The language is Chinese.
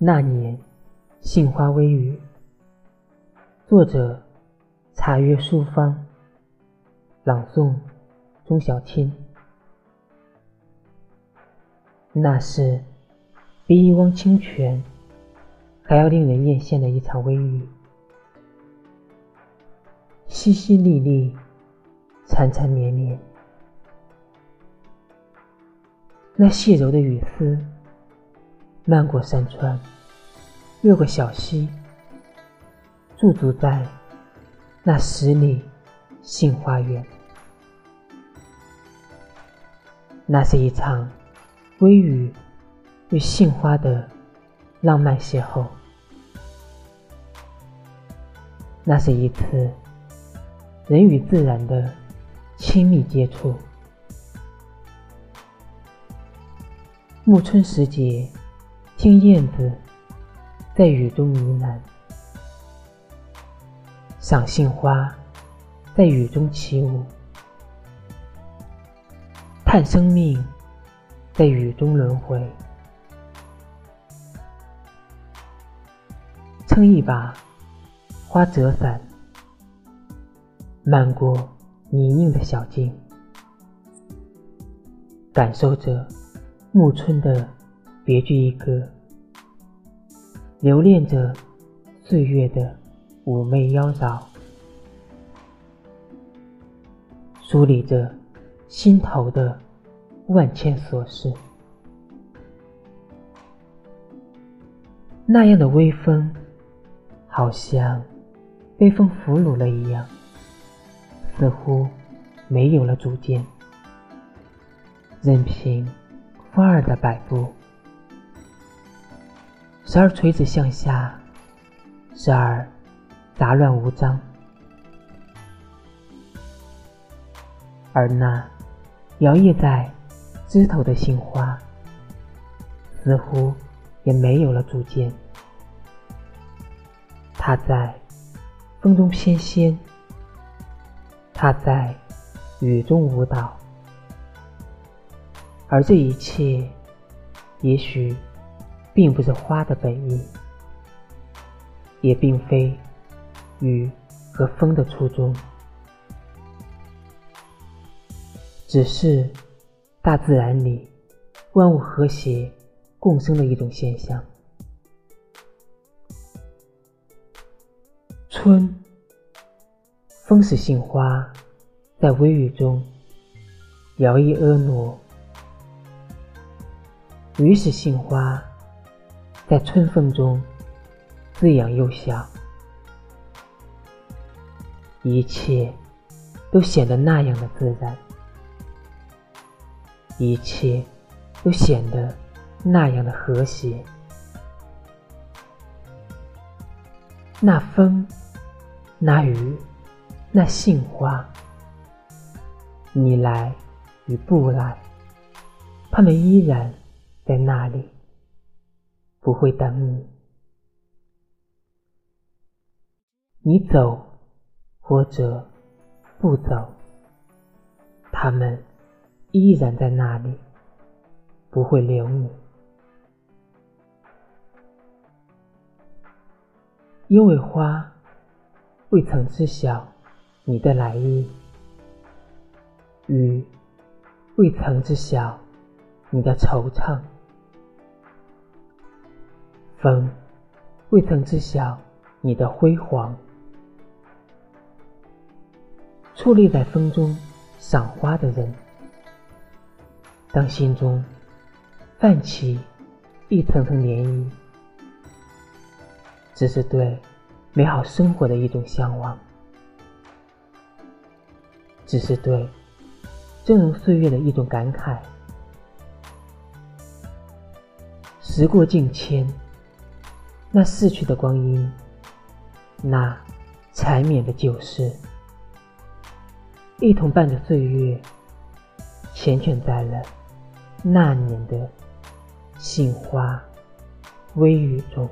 那年，杏花微雨。作者：茶月书芳。朗诵：钟小青。那是比一汪清泉还要令人艳羡的一场微雨，淅淅沥沥，缠缠绵绵。那细柔的雨丝，漫过山川，越过小溪，驻足在那十里杏花园。那是一场微雨与杏花的浪漫邂逅，那是一次人与自然的亲密接触。暮春时节，听燕子在雨中呢喃，赏杏花在雨中起舞，叹生命在雨中轮回，撑一把花折伞，漫过泥泞的小径，感受着。暮春的别具一格，留恋着岁月的妩媚妖娆，梳理着心头的万千琐事。那样的微风，好像被风俘虏了一样，似乎没有了主见，任凭。风儿的摆布，时而垂直向下，时而杂乱无章，而那摇曳在枝头的杏花，似乎也没有了主见。它在风中翩跹，它在雨中舞蹈。而这一切，也许并不是花的本意，也并非雨和风的初衷，只是大自然里万物和谐共生的一种现象。春，风使杏花在微雨中摇曳婀娜。雨使杏花在春风中滋养幼小，一切都显得那样的自然，一切都显得那样的和谐。那风，那雨，那杏花，你来与不来，他们依然。在那里，不会等你。你走或者不走，他们依然在那里，不会留你。因为花未曾知晓你的来意，雨未曾知晓你的惆怅。风未曾知晓你的辉煌，矗立在风中赏花的人，当心中泛起一层层涟漪，只是对美好生活的一种向往，只是对峥嵘岁月的一种感慨。时过境迁。那逝去的光阴，那缠绵的旧事，一同伴着岁月，缱绻在了那年的杏花微雨中。